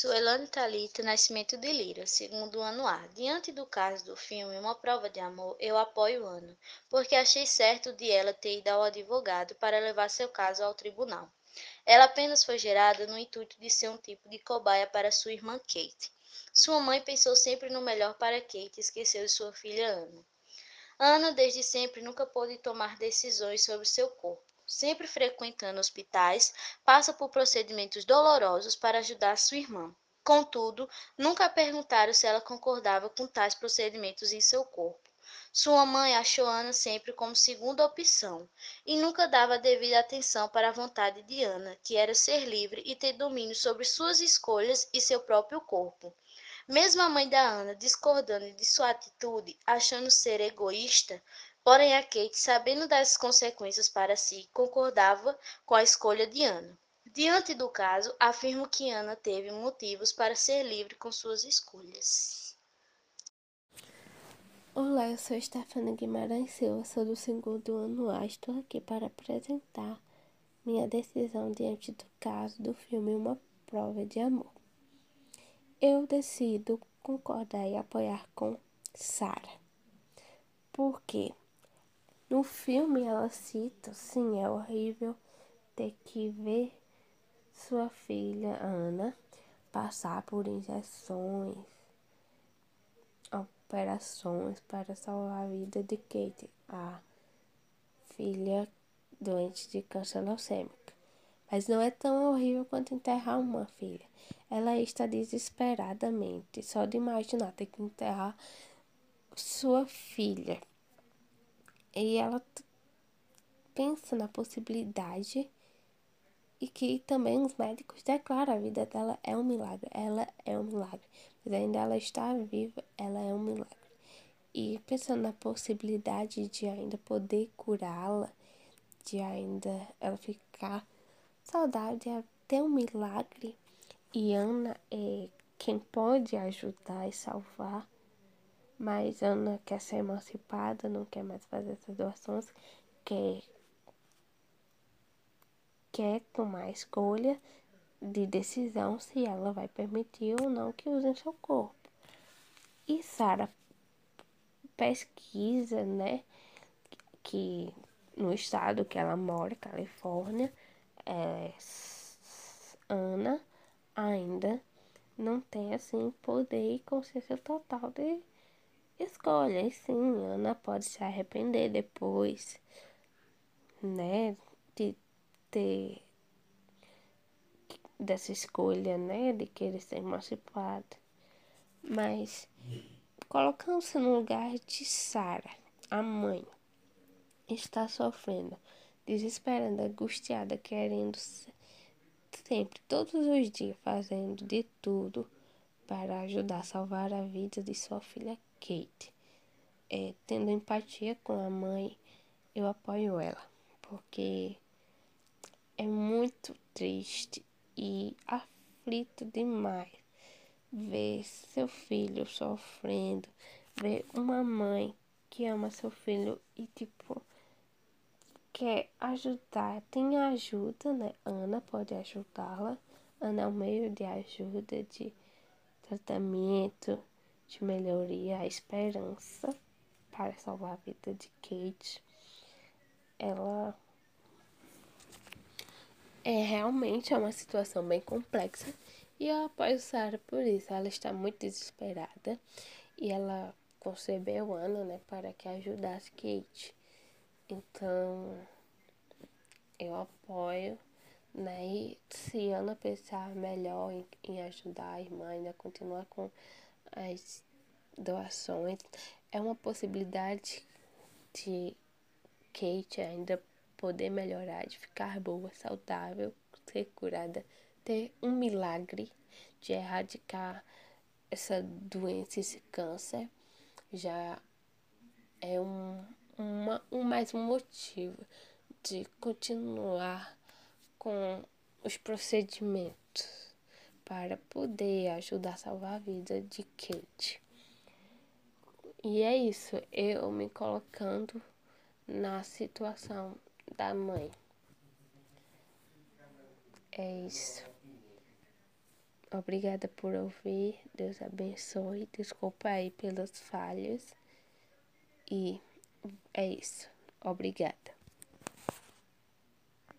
Suelane Talita, Nascimento de Lira, segundo ano A. Diante do caso do filme Uma Prova de Amor, eu apoio Ana, porque achei certo de ela ter ido ao advogado para levar seu caso ao tribunal. Ela apenas foi gerada no intuito de ser um tipo de cobaia para sua irmã Kate. Sua mãe pensou sempre no melhor para Kate e esqueceu de sua filha Ana. Ana, desde sempre, nunca pôde tomar decisões sobre seu corpo sempre frequentando hospitais, passa por procedimentos dolorosos para ajudar sua irmã. Contudo, nunca perguntaram se ela concordava com tais procedimentos em seu corpo. Sua mãe achou Ana sempre como segunda opção e nunca dava devida atenção para a vontade de Ana, que era ser livre e ter domínio sobre suas escolhas e seu próprio corpo. Mesmo a mãe da Ana discordando de sua atitude, achando ser egoísta, Porém, a Kate, sabendo das consequências para si, concordava com a escolha de Ana. Diante do caso, afirmo que Ana teve motivos para ser livre com suas escolhas. Olá, eu sou Stefania Guimarães Silva, sou do segundo ano A. Estou aqui para apresentar minha decisão diante do caso do filme Uma Prova de Amor. Eu decido concordar e apoiar com Sara. Por quê? No filme ela cita, sim, é horrível ter que ver sua filha Ana passar por injeções, operações para salvar a vida de Kate, a filha doente de câncer leucêmico. Mas não é tão horrível quanto enterrar uma filha. Ela está desesperadamente, só de imaginar ter que enterrar sua filha. E ela pensa na possibilidade e que também os médicos declaram a vida dela é um milagre. Ela é um milagre. Mas ainda ela está viva, ela é um milagre. E pensando na possibilidade de ainda poder curá-la, de ainda ela ficar saudável, ter um milagre. E Ana é quem pode ajudar e salvar mas Ana quer ser emancipada, não quer mais fazer essas doações, quer, quer tomar a escolha de decisão se ela vai permitir ou não que usem seu corpo. E Sara pesquisa, né, que no estado que ela mora, Califórnia, é, Ana ainda não tem assim poder e consciência total de escolha. E sim, Ana pode se arrepender depois, né? De ter dessa escolha, né? De querer ser emancipada. Mas colocando-se no lugar de Sara, a mãe, está sofrendo, desesperada, angustiada, querendo sempre, todos os dias, fazendo de tudo para ajudar a salvar a vida de sua filha Kate. É, tendo empatia com a mãe, eu apoio ela, porque é muito triste e aflito demais ver seu filho sofrendo, ver uma mãe que ama seu filho e tipo quer ajudar, tem ajuda, né? Ana pode ajudá-la. Ana é um meio de ajuda, de tratamento, de melhoria, a esperança para salvar a vida de Kate. Ela é realmente é uma situação bem complexa e eu apoio Sarah por isso. Ela está muito desesperada e ela concebeu Ana, né, para que ajudasse Kate. Então, eu apoio, né, e se Ana pensar melhor em, em ajudar a irmã, ainda continuar com as doações, é uma possibilidade de Kate ainda poder melhorar, de ficar boa, saudável, ser curada, ter um milagre de erradicar essa doença, esse câncer, já é um, uma, um mais um motivo de continuar com os procedimentos para poder ajudar a salvar a vida de Kate. E é isso, eu me colocando na situação da mãe. É isso. Obrigada por ouvir. Deus abençoe. Desculpa aí pelas falhas. E é isso. Obrigada.